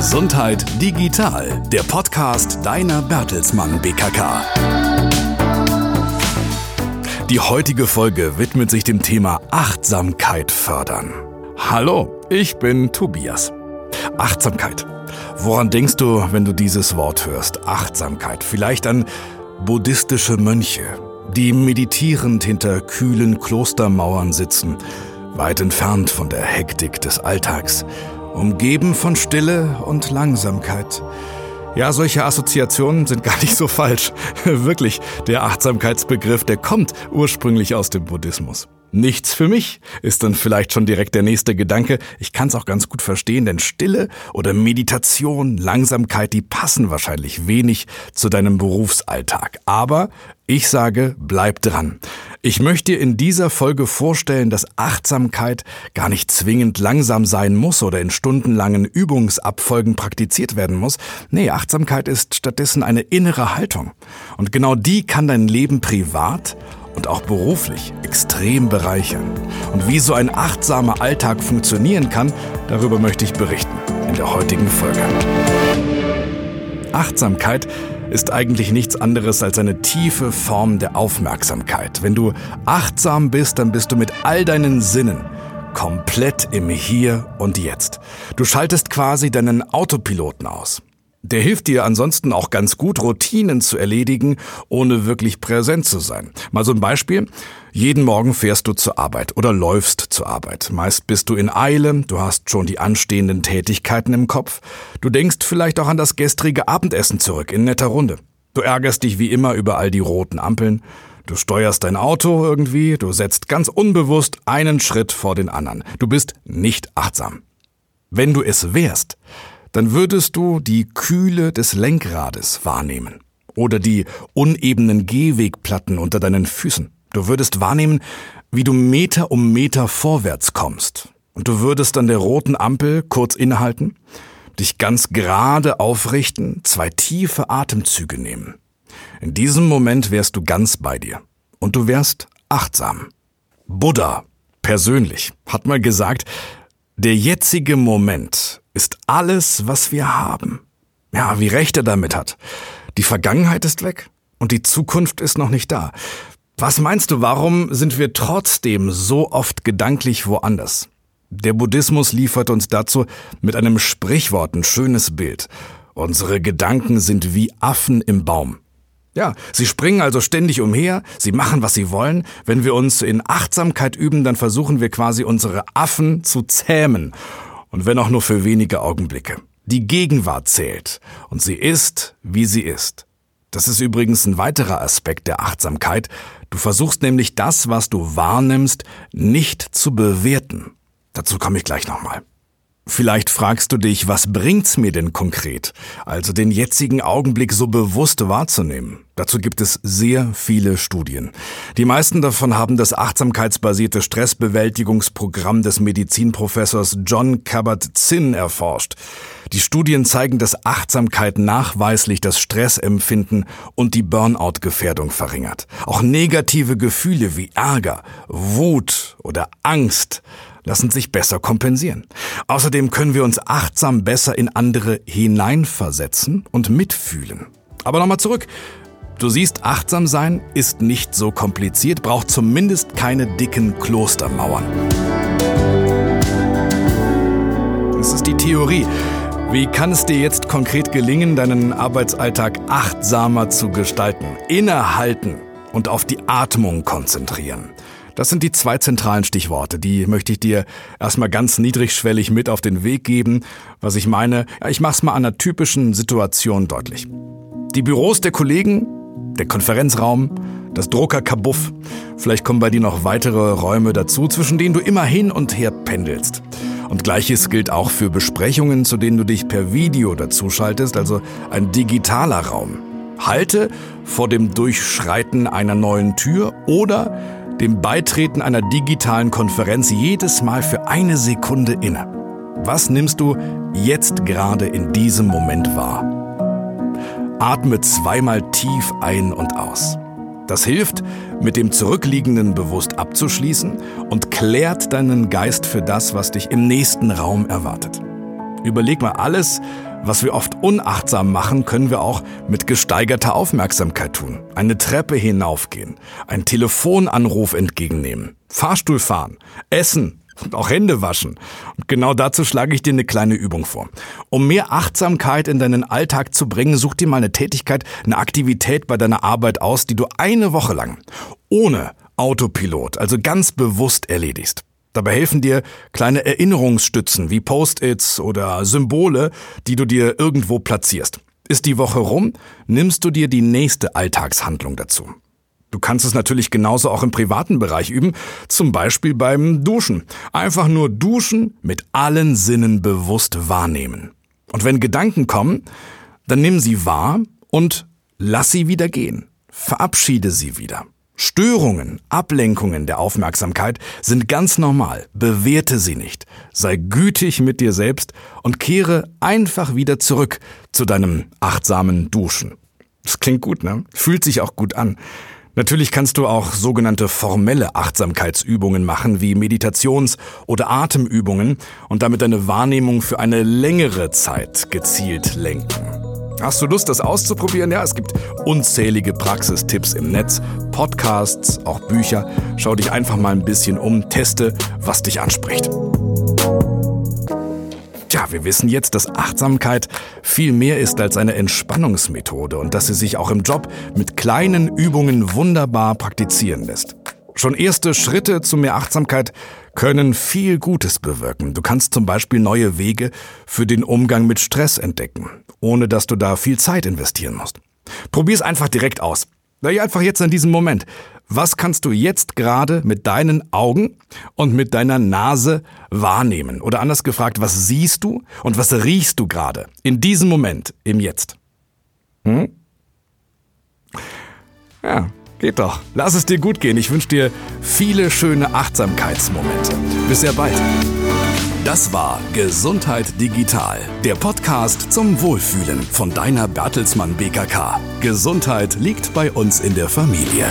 Gesundheit digital, der Podcast deiner Bertelsmann BKK. Die heutige Folge widmet sich dem Thema Achtsamkeit fördern. Hallo, ich bin Tobias. Achtsamkeit. Woran denkst du, wenn du dieses Wort hörst? Achtsamkeit. Vielleicht an buddhistische Mönche, die meditierend hinter kühlen Klostermauern sitzen, weit entfernt von der Hektik des Alltags umgeben von Stille und Langsamkeit. Ja, solche Assoziationen sind gar nicht so falsch. Wirklich, der Achtsamkeitsbegriff, der kommt ursprünglich aus dem Buddhismus. Nichts für mich ist dann vielleicht schon direkt der nächste Gedanke. Ich kann es auch ganz gut verstehen, denn Stille oder Meditation, Langsamkeit, die passen wahrscheinlich wenig zu deinem Berufsalltag. Aber ich sage, bleib dran. Ich möchte dir in dieser Folge vorstellen, dass Achtsamkeit gar nicht zwingend langsam sein muss oder in stundenlangen Übungsabfolgen praktiziert werden muss. Nee, Achtsamkeit ist stattdessen eine innere Haltung. Und genau die kann dein Leben privat und auch beruflich extrem bereichern. Und wie so ein achtsamer Alltag funktionieren kann, darüber möchte ich berichten in der heutigen Folge. Achtsamkeit ist eigentlich nichts anderes als eine tiefe Form der Aufmerksamkeit. Wenn du achtsam bist, dann bist du mit all deinen Sinnen komplett im Hier und Jetzt. Du schaltest quasi deinen Autopiloten aus. Der hilft dir ansonsten auch ganz gut, Routinen zu erledigen, ohne wirklich präsent zu sein. Mal so ein Beispiel. Jeden Morgen fährst du zur Arbeit oder läufst zur Arbeit. Meist bist du in Eile, du hast schon die anstehenden Tätigkeiten im Kopf. Du denkst vielleicht auch an das gestrige Abendessen zurück in netter Runde. Du ärgerst dich wie immer über all die roten Ampeln. Du steuerst dein Auto irgendwie, du setzt ganz unbewusst einen Schritt vor den anderen. Du bist nicht achtsam. Wenn du es wärst, dann würdest du die Kühle des Lenkrades wahrnehmen oder die unebenen Gehwegplatten unter deinen Füßen. Du würdest wahrnehmen, wie du Meter um Meter vorwärts kommst. Und du würdest an der roten Ampel kurz innehalten, dich ganz gerade aufrichten, zwei tiefe Atemzüge nehmen. In diesem Moment wärst du ganz bei dir. Und du wärst achtsam. Buddha persönlich hat mal gesagt, der jetzige Moment ist alles, was wir haben. Ja, wie recht er damit hat. Die Vergangenheit ist weg und die Zukunft ist noch nicht da. Was meinst du, warum sind wir trotzdem so oft gedanklich woanders? Der Buddhismus liefert uns dazu mit einem Sprichwort ein schönes Bild. Unsere Gedanken sind wie Affen im Baum. Ja, sie springen also ständig umher, sie machen, was sie wollen. Wenn wir uns in Achtsamkeit üben, dann versuchen wir quasi unsere Affen zu zähmen und wenn auch nur für wenige Augenblicke. Die Gegenwart zählt und sie ist, wie sie ist. Das ist übrigens ein weiterer Aspekt der Achtsamkeit. Du versuchst nämlich das, was du wahrnimmst, nicht zu bewerten. Dazu komme ich gleich nochmal. Vielleicht fragst du dich, was bringt's mir denn konkret? Also den jetzigen Augenblick so bewusst wahrzunehmen. Dazu gibt es sehr viele Studien. Die meisten davon haben das achtsamkeitsbasierte Stressbewältigungsprogramm des Medizinprofessors John Kabat-Zinn erforscht. Die Studien zeigen, dass Achtsamkeit nachweislich das Stressempfinden und die Burnout-Gefährdung verringert. Auch negative Gefühle wie Ärger, Wut oder Angst lassen sich besser kompensieren. Außerdem können wir uns achtsam besser in andere hineinversetzen und mitfühlen. Aber nochmal zurück. Du siehst, achtsam sein ist nicht so kompliziert, braucht zumindest keine dicken Klostermauern. Das ist die Theorie. Wie kann es dir jetzt konkret gelingen, deinen Arbeitsalltag achtsamer zu gestalten? Innehalten und auf die Atmung konzentrieren. Das sind die zwei zentralen Stichworte. Die möchte ich dir erstmal ganz niedrigschwellig mit auf den Weg geben. Was ich meine, ich mach's mal an einer typischen Situation deutlich. Die Büros der Kollegen, der Konferenzraum, das Druckerkabuff. Vielleicht kommen bei dir noch weitere Räume dazu, zwischen denen du immer hin und her pendelst. Und gleiches gilt auch für Besprechungen, zu denen du dich per Video dazuschaltest, also ein digitaler Raum. Halte vor dem Durchschreiten einer neuen Tür oder dem Beitreten einer digitalen Konferenz jedes Mal für eine Sekunde inne. Was nimmst du jetzt gerade in diesem Moment wahr? Atme zweimal tief ein und aus. Das hilft, mit dem Zurückliegenden bewusst abzuschließen und klärt deinen Geist für das, was dich im nächsten Raum erwartet. Überleg mal, alles, was wir oft unachtsam machen, können wir auch mit gesteigerter Aufmerksamkeit tun. Eine Treppe hinaufgehen, einen Telefonanruf entgegennehmen, Fahrstuhl fahren, essen, und auch Hände waschen. Und genau dazu schlage ich dir eine kleine Übung vor. Um mehr Achtsamkeit in deinen Alltag zu bringen, such dir mal eine Tätigkeit, eine Aktivität bei deiner Arbeit aus, die du eine Woche lang ohne Autopilot, also ganz bewusst erledigst. Dabei helfen dir kleine Erinnerungsstützen wie Post-its oder Symbole, die du dir irgendwo platzierst. Ist die Woche rum, nimmst du dir die nächste Alltagshandlung dazu. Du kannst es natürlich genauso auch im privaten Bereich üben, zum Beispiel beim Duschen. Einfach nur duschen, mit allen Sinnen bewusst wahrnehmen. Und wenn Gedanken kommen, dann nimm sie wahr und lass sie wieder gehen. Verabschiede sie wieder. Störungen, Ablenkungen der Aufmerksamkeit sind ganz normal. Bewerte sie nicht. Sei gütig mit dir selbst und kehre einfach wieder zurück zu deinem achtsamen Duschen. Das klingt gut, ne? Fühlt sich auch gut an. Natürlich kannst du auch sogenannte formelle Achtsamkeitsübungen machen, wie Meditations- oder Atemübungen und damit deine Wahrnehmung für eine längere Zeit gezielt lenken. Hast du Lust, das auszuprobieren? Ja, es gibt unzählige Praxistipps im Netz, Podcasts, auch Bücher. Schau dich einfach mal ein bisschen um, teste, was dich anspricht. Wir wissen jetzt, dass Achtsamkeit viel mehr ist als eine Entspannungsmethode und dass sie sich auch im Job mit kleinen Übungen wunderbar praktizieren lässt. Schon erste Schritte zu mehr Achtsamkeit können viel Gutes bewirken. Du kannst zum Beispiel neue Wege für den Umgang mit Stress entdecken, ohne dass du da viel Zeit investieren musst. Probier's einfach direkt aus. Naja, einfach jetzt in diesem Moment. Was kannst du jetzt gerade mit deinen Augen und mit deiner Nase wahrnehmen? Oder anders gefragt, was siehst du und was riechst du gerade in diesem Moment, im Jetzt? Hm? Ja, Geht doch. Lass es dir gut gehen. Ich wünsche dir viele schöne Achtsamkeitsmomente. Bis sehr bald. Das war Gesundheit Digital, der Podcast zum Wohlfühlen von deiner Bertelsmann BKK. Gesundheit liegt bei uns in der Familie.